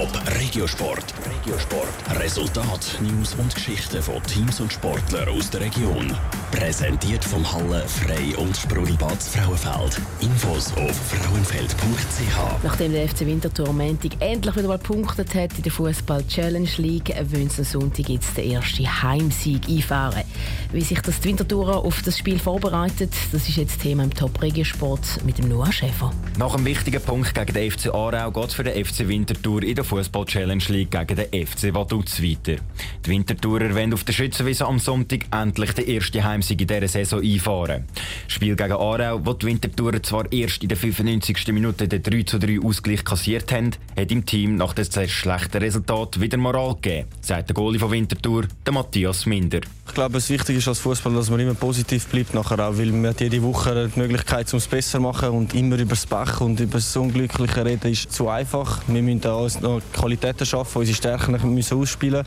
Top Regiosport. Regiosport. Resultat, News und Geschichten von Teams und Sportlern aus der Region. Präsentiert vom Halle Frei und Sprudelbad Frauenfeld. Infos auf frauenfeld.ch. Nachdem der FC Winterthur am Montag endlich wieder mal punktet hat in der Fußball Challenge League, wollen sie am Sonntag jetzt den ersten Heimsieg einfahren. Wie sich das die Winterthur auf das Spiel vorbereitet, das ist jetzt Thema im Top Regiosport mit dem Noah Schäfer. Nach einem wichtigen Punkt gegen den FC Aarau geht es für den FC Winterthur in der Fußball Challenge League gegen den FC Vaduz weiter. Die Winterthurer wollen auf der Schützenwiese am Sonntag endlich den ersten Heimsieg in dieser Saison einfahren. Das Spiel gegen Aarau, wo die Winterthurer zwar erst in der 95. Minute den 3 zu 3 Ausgleich kassiert haben, hat im Team nach dem sehr schlechten Resultat wieder Moral gegeben, sagt der Goalie von Winterthur, der Matthias Minder. Ich glaube, es wichtig ist als Fußballer, dass man immer positiv bleibt nachher auch, weil man hat jede Woche die Möglichkeit, um es besser zu machen und immer über das Pech und über das Unglückliche reden ist zu einfach. Wir müssen da noch Qualitäten schaffen, unsere Stärken müssen ausspielen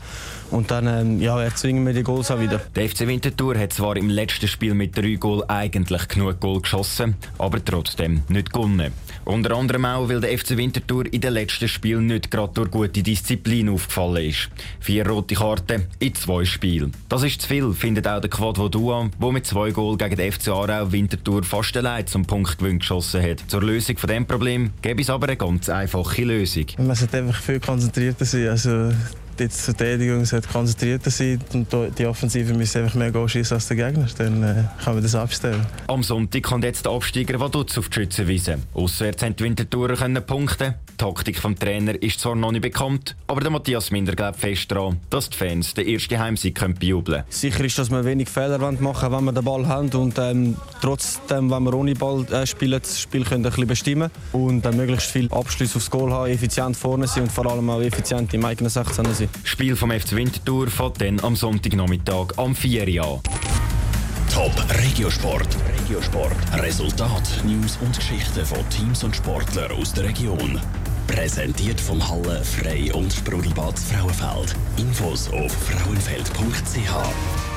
und dann ähm, ja, erzwingen wir die Goals auch wieder. Der FC Winterthur hat zwar im letzten Spiel mit drei Goal eigentlich genug Goal geschossen, aber trotzdem nicht gewonnen. Unter anderem auch, weil der FC Winterthur in den letzten Spielen nicht gerade durch gute Disziplin aufgefallen ist. Vier rote Karten in zwei Spielen. Das ist zu viel, findet auch der Quad Vodua, der mit zwei Goal gegen den FC Aarau Winterthur fast allein zum Punktgewinn geschossen hat. Zur Lösung von dem Problem gäbe es aber eine ganz einfache Lösung. Man sollte einfach viel konzentrierter sein. Also die Verteidigung sollte konzentrierter sein und die Offensive müssen einfach mehr schießen als der Gegner. Dann äh, kann man das abstellen. Am Sonntag kommt jetzt der Absteiger Vaduz auf die Schützenwiese. Auswärts haben die Wintertourer punkten. Die Taktik des Trainer ist zwar noch nicht bekannt, aber der Matthias Minder glaubt fest daran, dass die Fans den ersten Heimsieg können bejubeln Sicher ist, dass wir wenig Fehler machen wenn wir den Ball haben und ähm, trotzdem, wenn wir ohne Ball äh, spielen, das Spiel können ein bisschen bestimmen und dann möglichst viel Abschluss aufs Goal haben, effizient vorne sein und vor allem auch effizient im eigenen 16 sein. Das Spiel vom FC Winterthur fährt dann am Sonntagnachmittag am 4 Uhr an. Top Regiosport. Regiosport. Resultat, News und Geschichten von Teams und Sportlern aus der Region. Präsentiert vom Halle Frei und Sprudelbad Frauenfeld. Infos auf frauenfeld.ch.